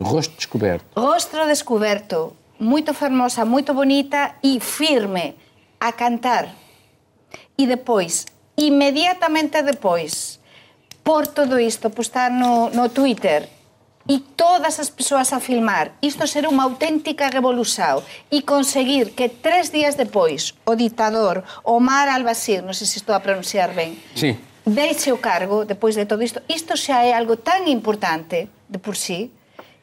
Rosto descoberto.
rostro descoberto, moito fermosa, moito bonita e firme a cantar. E depois, inmediatamente depois, por todo isto, postar no, no Twitter e todas as persoas a filmar, isto ser unha auténtica revolución e conseguir que tres días depois o dictador Omar al-Bashir, non sei se estou a pronunciar ben,
Sim.
deixe o cargo depois de todo isto. Isto xa é algo tan importante de por sí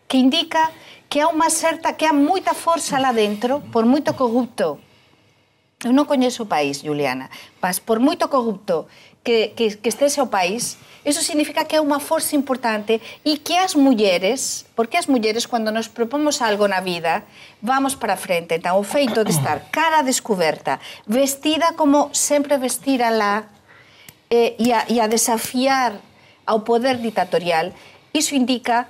que indica que há unha certa, que há moita forza lá dentro, por moito corrupto. Eu non coñezo o país, Juliana, mas por moito corrupto que, que, que estese o país, Eso significa que é unha forza importante e que as mulleres, porque as mulleres cando nos propomos algo na vida, vamos para frente. Então, o feito de estar cara descoberta, vestida como sempre vestira lá, e, eh, e, a, e a desafiar ao poder ditatorial, iso indica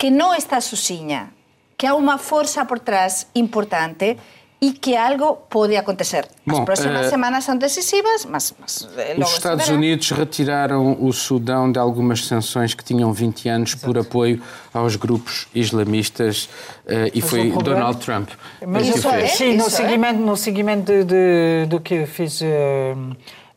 que non está sozinha, que há unha forza por trás importante e que algo pode acontecer. As
Bom,
próximas
eh,
semanas são decisivas, mas, mas eh, logo
Os Estados
se verá.
Unidos retiraram o Sudão de algumas sanções que tinham 20 anos por apoio aos grupos islamistas eh, e
Mas
foi
problema-
Donald Trump
Mas
que o
isso é-
sim, no
isso é.
seguimento, no seguimento de, de- do que fez eh,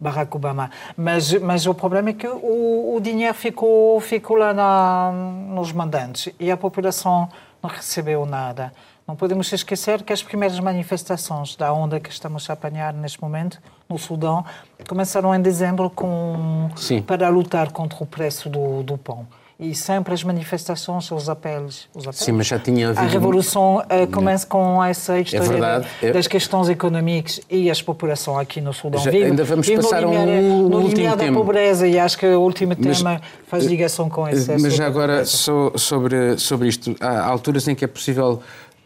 Barack Obama. Mas, mas o problema é que o, o dinheiro ficou, ficou lá na, nos mandantes e a população não recebeu nada. Não podemos esquecer que as primeiras manifestações da onda que estamos a apanhar neste momento no Sudão começaram em dezembro com,
Sim.
para lutar contra o preço do, do pão. E sempre as manifestações, os apelos, os apelos
Sim, mas já tinha
a
havido-
revolução eh, começa com essa história
verdade.
da-
Eu-
das questões económicas e as população aqui no Sudão.
Já-
vive-
ainda vamos
no
passar a um
limiar-
último
no limiar da
tema.
pobreza e acho que o último
Mas-
tema faz ligação com esse
Mas já
da
agora, so- sobre, sobre isto, há alturas em que é possível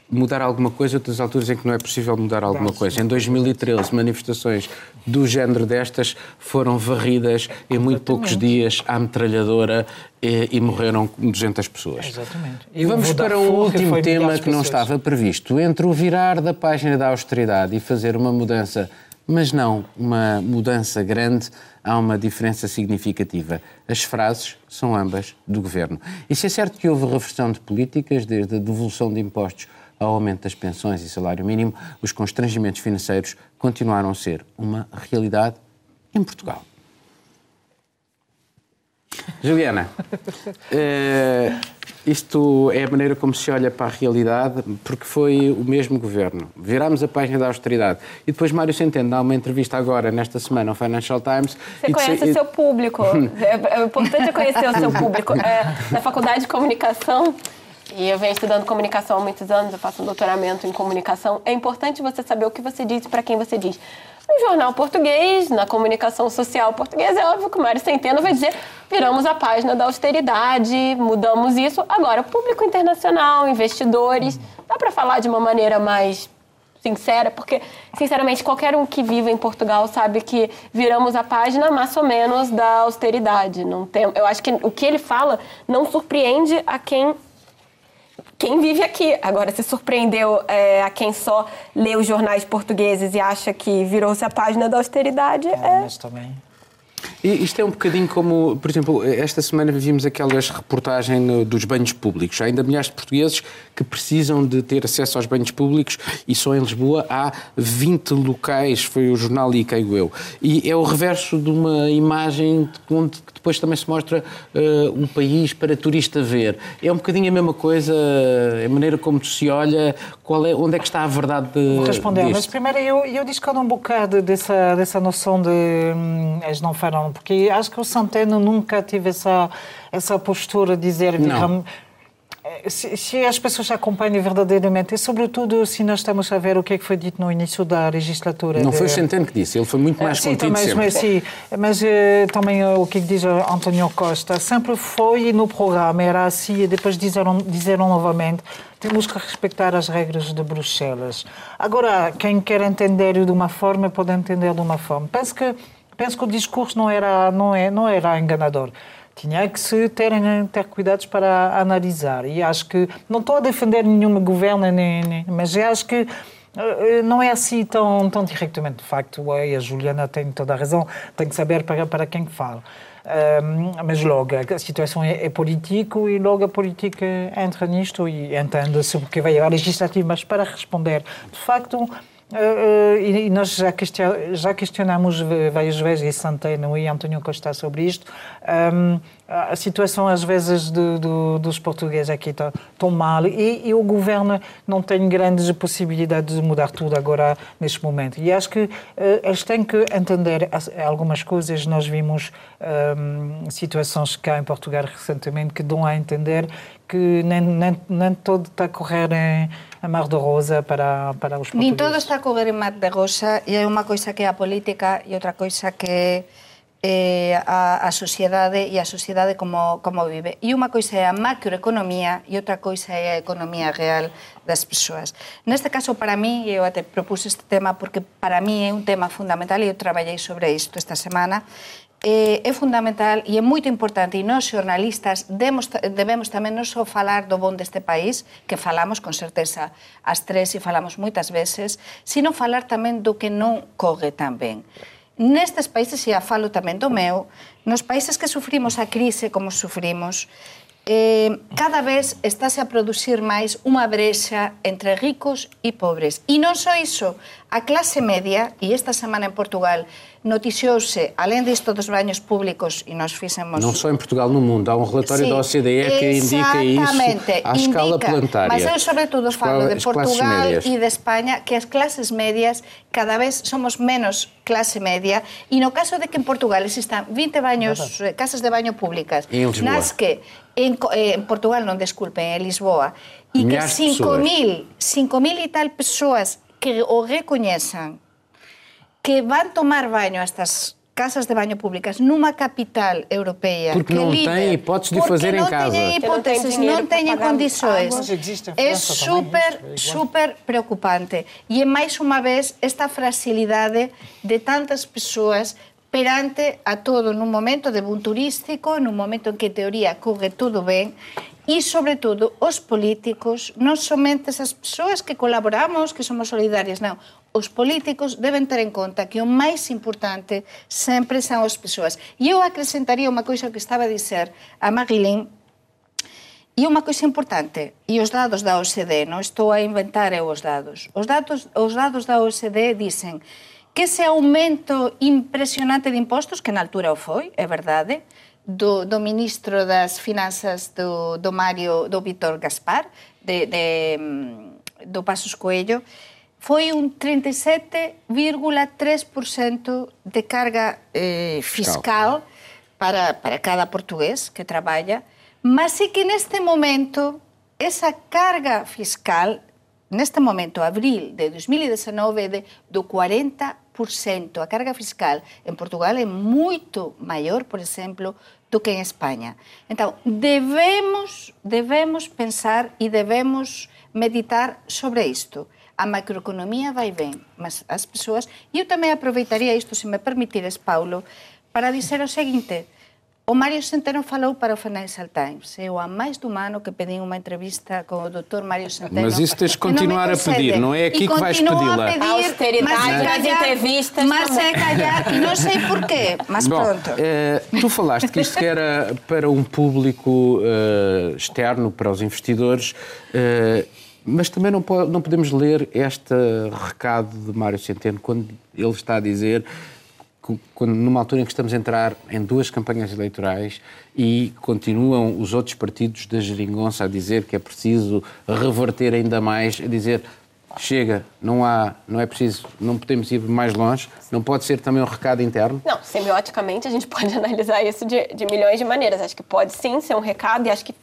mudar alguma coisa, outras alturas em que não é possível mudar alguma coisa. Em 2013, manifestações do género destas foram varridas em muito poucos dias à metralhadora e, e morreram 200 pessoas.
Exatamente.
E vamos
o
para
que
último tema que não
pessoas.
estava previsto. Entre o virar da página da austeridade e fazer uma mudança, mas não uma mudança grande, há uma diferença significativa. As frases são ambas do governo. E se é certo que houve reversão de políticas, desde a devolução de impostos ao aumento das pensões e salário mínimo, os constrangimentos financeiros continuaram a ser uma realidade em Portugal. Juliana, eh, isto é a maneira como se olha para a realidade, porque foi o mesmo governo. Virámos a página da austeridade. E depois Mário Centeno dá uma entrevista agora, nesta semana, ao Financial Times.
Você conhece
disse-
o seu público. É, é importante conhecer o seu público. É, na faculdade de comunicação, e eu venho estudando comunicação há muitos anos, eu faço um doutoramento em comunicação, é importante você saber o que você diz e para quem você diz. No jornal português, na comunicação social portuguesa, é óbvio que o Mário Centeno vai dizer viramos a página da austeridade, mudamos isso. Agora, público internacional, investidores, dá para falar de uma maneira mais sincera, porque, sinceramente, qualquer um que vive em Portugal sabe que viramos a página mais ou menos da austeridade. Não tem, eu acho que o que ele fala não surpreende a quem quem vive aqui. Agora, se surpreendeu é, a quem só lê os jornais portugueses e acha que virou-se a página da austeridade, é,
Mas também.
E isto é um bocadinho como, por exemplo, esta semana vimos aquelas reportagens dos banhos públicos. Há ainda milhares de portugueses que precisam de ter acesso aos banhos públicos e só em Lisboa há 20 locais, foi o jornal e creio eu. E é o reverso de uma imagem onde depois também se mostra eh, o país para turista ver. É um bocadinho a mesma coisa, a maneira como se olha, qual é, onde é que está a verdade de,
Vou responder, mas
disto?
primeiro eu, eu discordo um bocado dessa, dessa noção de hum, eles não farão, porque acho que o Santeno nunca teve essa, essa postura de dizer
Não.
eh, se, se, as pessoas acompanham verdadeiramente, e sobretudo se nós estamos a ver o que, é que foi dito no início da legislatura.
Não de... foi Centeno que disse, ele foi muito mais
sim,
contido sempre.
Mas, sim, mas uh, também o que diz António Costa, sempre foi no programa, era assim, e depois disseram, disseram novamente, temos que respeitar as regras de Bruxelas. Agora, quem quer entender de uma forma, pode entender de uma forma. Penso que, penso que o discurso não era, não é, não era enganador tinha que se ter, ter cuidados para analisar. E acho que não estou a defender nenhum governo, nem, nem, mas acho que eh, não é assim tão, tão diretamente. De facto, a Juliana tem toda a razão, tem que saber para, para quem fala. Um, mas logo, a situação é, é política e logo a política entra nisto e entende-se porque vai a legislativa, mas para responder, de facto, e nós já, question, já questionamos várias vezes, e Santeno e António Costa sobre isto, a situação às vezes de, de, dos portugueses aqui está tão mal e, e, o governo não tem grandes possibilidades de mudar tudo agora neste momento. E acho que uh, eles têm que entender algumas coisas. Nós vimos situações cá em Portugal recentemente que dão a entender que nem, nem, nem todo está a correr em, a mar de rosa para, para os portugueses.
Nem todo está a correr em mar de rosa e é uma coisa que é a política e outra coisa que é eh, a, a sociedade e a sociedade como, como vive. E unha coisa é a macroeconomía e outra coisa é a economía real das persoas. Neste caso, para mí, eu até propuse este tema porque para mí é un tema fundamental e eu traballei sobre isto esta semana, eh, é fundamental e é moito importante e nós xornalistas demos, debemos tamén non só falar do bon deste país, que falamos con certeza as tres e falamos moitas veces, sino falar tamén do que non coge tan ben. Nestes países, e a falo tamén do meu, nos países que sufrimos a crise como sufrimos, eh, cada vez estáse a producir máis unha brexa entre ricos e pobres. E non só iso, a clase media, e esta semana en Portugal, noticiouse, alén disto dos baños públicos, e nós fixemos...
Non só en Portugal, no mundo. Há un relatório sí, da OCDE que indica isto à escala indica, planetária.
Mas eu, sobretudo, falo de Portugal e de España, que as clases medias cada vez somos menos clase media, e no caso de que en Portugal existan 20 baños, eh, casas de baño públicas, nas que en, eh, en Portugal, non desculpen, en Lisboa, e que 5.000 5.000 e tal persoas que o recoñezan que van tomar baño a estas casas de baño públicas numa capital europeia
porque
que
não
líder,
tem hipótese de fazer em casa.
Tem hipóteses, não tem condições. É super, super preocupante. E é mais uma vez esta fragilidade de tantas pessoas perante a todo nun momento de boom turístico, nun momento en que teoría corre todo ben, e, sobre todo, os políticos, non somente as persoas que colaboramos, que somos solidarias, non. Os políticos deben ter en conta que o máis importante sempre son as persoas. E eu acrescentaría unha coisa que estaba a dizer a Marilyn, E unha coisa importante, e os dados da OCDE, non estou a inventar eu os dados. Os datos, os dados da OCDE dicen que ese aumento impresionante de impostos, que na altura o foi, é verdade, do, do ministro das Finanzas do, do Mario, do Vítor Gaspar, de, de, mm, do Pasos Coelho, foi un 37,3% de carga eh, fiscal para, para cada portugués que traballa, mas sí que neste momento esa carga fiscal neste momento, abril de 2019, é de, do 40%. A carga fiscal en Portugal é moito maior, por exemplo, do que en España. Então, devemos, devemos pensar e devemos meditar sobre isto. A macroeconomía vai ben, mas as persoas... E eu tamén aproveitaría isto, se me permitires, Paulo, para dizer o seguinte, O Mario Centeno falou para o Financial Times. Eu há mais de um ano que pedi uma entrevista com o Dr. Mário Centeno.
Mas isso tens de continuar a pedir, não é aqui que vais pedi-la.
A austeridade nas entrevistas
Mas é calhar, e não sei porquê, mas
Bom,
pronto.
Eh, tu falaste que isto era para um público eh, externo, para os investidores, eh, mas também não, pode, não podemos ler este recado de Mário Centeno quando ele está a dizer numa altura em que estamos a entrar em duas campanhas eleitorais e continuam os outros partidos da geringonça a dizer que é preciso reverter ainda mais, a dizer chega, não há, não é preciso, não podemos ir mais longe, não pode ser também um recado interno?
Não, semioticamente a gente pode analisar isso de, de milhões de maneiras. Acho que pode sim ser um recado e acho que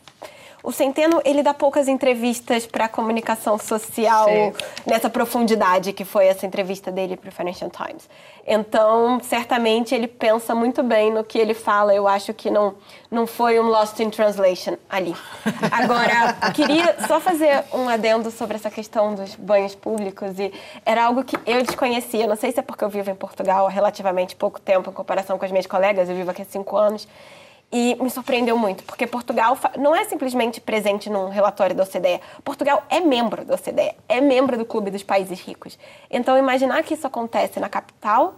o Centeno, ele dá poucas entrevistas para comunicação social Sim. nessa profundidade que foi essa entrevista dele para o Financial Times. Então, certamente ele pensa muito bem no que ele fala. Eu acho que não não foi um lost in translation ali. Agora, queria só fazer um adendo sobre essa questão dos banhos públicos e era algo que eu desconhecia. Não sei se é porque eu vivo em Portugal há relativamente pouco tempo em comparação com as minhas colegas. Eu vivo aqui há cinco anos e me surpreendeu muito, porque Portugal não é simplesmente presente num relatório da OCDE. Portugal é membro da OCDE, é membro do Clube dos Países Ricos. Então, imaginar que isso acontece na capital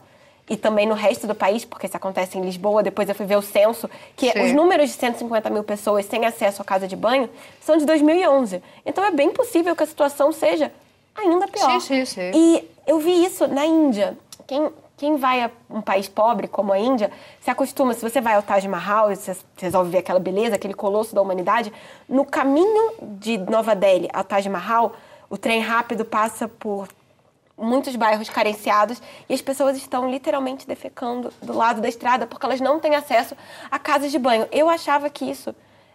e também no resto do país, porque isso acontece em Lisboa, depois eu fui ver o censo, que Sim. os números de 150 mil pessoas sem acesso à casa de banho são de 2011. Então, é bem possível que a situação seja ainda pior.
Sim, sim, sim.
E eu vi isso na Índia. Quem quem vai a um país pobre como a Índia se acostuma. Se você vai ao Taj Mahal você resolve ver aquela beleza, aquele colosso da humanidade, no caminho de Nova Delhi ao Taj Mahal, o trem rápido passa por muitos bairros carenciados e as pessoas estão literalmente defecando do lado da estrada porque elas não têm acesso a casas de banho. Eu achava que isso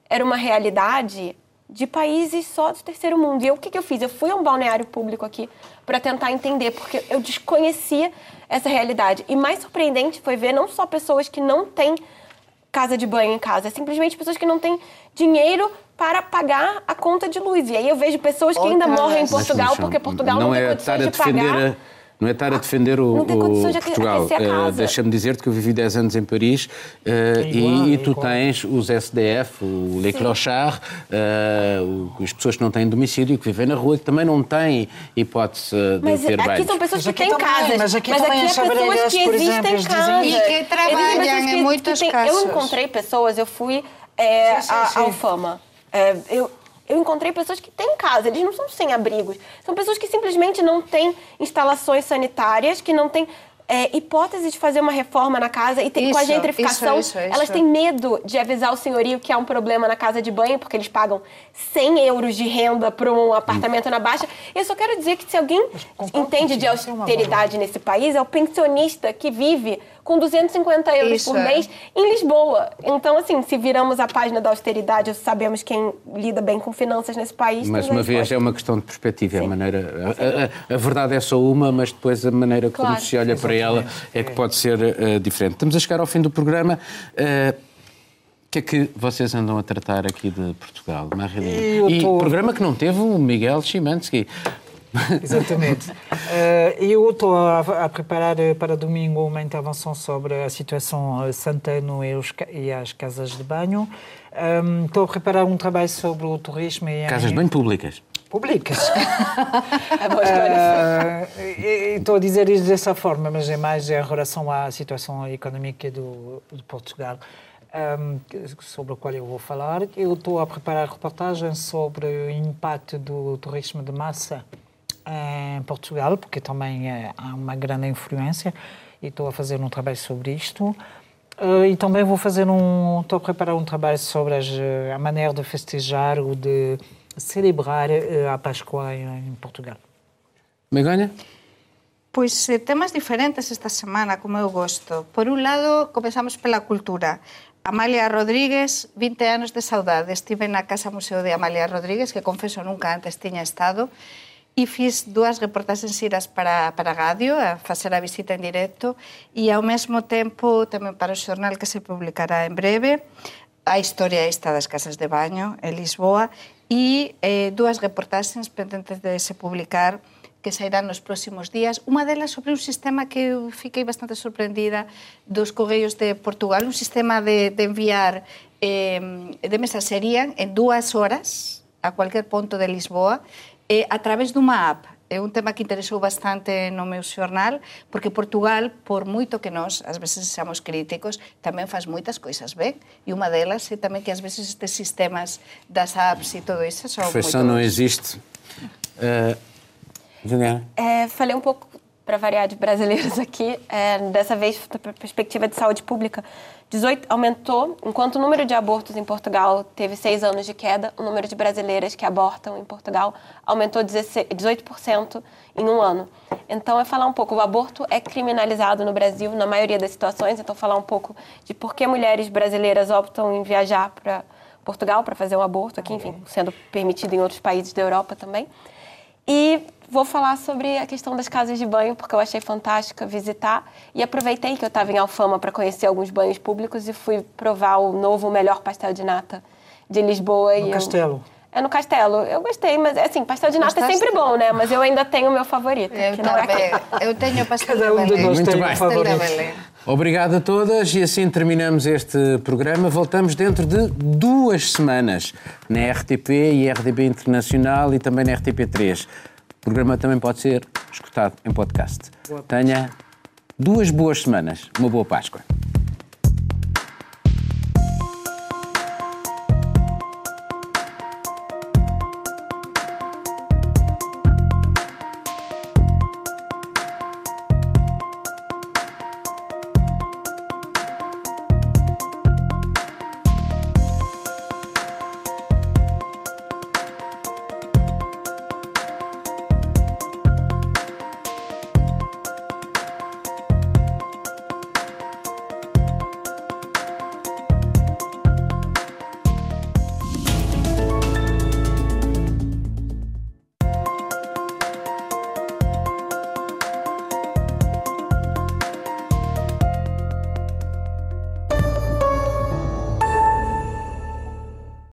era uma realidade de países só do terceiro mundo. E eu, o que, que eu fiz? Eu fui a um balneário público aqui para tentar entender, porque eu desconhecia essa realidade. E mais surpreendente foi ver não só pessoas que não têm casa de banho em casa, é simplesmente pessoas que não têm dinheiro para pagar a conta de luz. E aí eu vejo pessoas que ainda morrem em Portugal porque Portugal não, não tem é condições de pagar
não é estar a defender o, o Portugal. Uh, Deixa-me dizer-te que eu vivi 10 anos em Paris uh, e, e, tu tens os SDF, o Les Clochards, uh, as pessoas que não têm domicílio, que vivem na rua, que também não têm hipótese de ter
aqui são pessoas que têm casas, mas aqui, mas aqui é pessoas que existem em casas.
E que trabalham em muitas casas.
Eu encontrei pessoas, eu fui é, sim, sim, sim. ao Fama. É, eu, eu encontrei pessoas que têm casa, eles não são sem abrigos. São pessoas que simplesmente não têm instalações sanitárias, que não têm é, hipótese de fazer uma reforma na casa e tem, isso, com a gentrificação, isso, isso, elas têm medo de avisar o senhorio que há um problema na casa de banho, porque eles pagam 100 euros de renda para um apartamento na Baixa. Eu só quero dizer que se alguém entende de austeridade nesse país, é o pensionista que vive com 250 euros Isso, por é. mês em Lisboa. Então, assim, se viramos a página da austeridade, sabemos quem lida bem com finanças nesse país.
Mas, uma vez, pode. é uma questão de perspectiva. É a, maneira, a, a, a, verdade é só uma, mas depois a maneira claro. como se olha Exatamente. para ela é que pode ser uh, diferente. Estamos a chegar ao fim do programa. Uh, o que é que vocês andam a tratar aqui de Portugal, Marilene? E tô... programa que não teve o Miguel Chimansky.
Exatamente. uh, eu estou a, a, preparar eh, para domingo uma intervenção sobre a situação eh, Santano e, os, e as casas de banho. Um, estou a preparar um trabalho sobre o turismo e...
Casas de banho públicas?
Públicas. uh, estou a dizer isso dessa forma, mas é mais em relação à situação económica do, de Portugal. Um, sobre o qual eu vou falar. Eu estou a preparar reportagem sobre o impacto do turismo de massa em Portugal, porque também é, há uma grande influência e estou a fazer um trabalho sobre isto. Uh, e também vou fazer um, estou a preparar um trabalho sobre as, a maneira de festejar ou de celebrar uh, a Páscoa em, em Portugal.
Begonha?
Pois eh, temas diferentes esta semana, como eu gosto. Por un lado, comenzamos pela cultura. Amalia Rodríguez, 20 anos de saudade. Estive na Casa Museo de Amalia Rodríguez, que confeso nunca antes tiña estado, e fiz dúas reportaxes xiras para, para radio, a facer a visita en directo, e ao mesmo tempo tamén para o xornal que se publicará en breve, a historia esta das casas de baño en Lisboa, e eh, dúas reportaxes pendentes de se publicar que sairán nos próximos días. Unha delas sobre un sistema que eu fiquei bastante sorprendida dos correios de Portugal, un sistema de, de enviar eh, de mensaxería en dúas horas a cualquier punto de Lisboa, é a través dunha app. É un tema que interesou bastante no meu xornal, porque Portugal, por moito que nós, ás veces, seamos críticos, tamén faz moitas coisas ben. E unha delas é tamén que ás veces estes sistemas das apps e todo iso son
Perfeição
non
existe. Uh, Juliana?
É, falei um pouco para variar de brasileiros aqui, é, dessa vez da perspectiva de saúde pública. 18, aumentou, enquanto o número de abortos em Portugal teve seis anos de queda, o número de brasileiras que abortam em Portugal aumentou 16, 18% em um ano. Então, é falar um pouco, o aborto é criminalizado no Brasil, na maioria das situações, então falar um pouco de por que mulheres brasileiras optam em viajar para Portugal para fazer um aborto aqui, enfim, sendo permitido em outros países da Europa também. E vou falar sobre a questão das casas de banho, porque eu achei fantástica visitar. E aproveitei que eu estava em Alfama para conhecer alguns banhos públicos e fui provar o novo melhor pastel de nata de Lisboa.
No
e
Castelo.
Eu... É no Castelo. Eu gostei, mas assim, pastel de nata Gostaste? é sempre bom, né? Mas eu ainda tenho o meu favorito.
Eu também. É eu tenho pastel
Cada um de nós
Muito
tem
bem.
favorito.
Obrigado a todas e assim terminamos este programa. Voltamos dentro de duas semanas na RTP e RTP Internacional e também na RTP3. O programa também pode ser escutado em podcast. Tenha duas boas semanas. Uma boa Páscoa.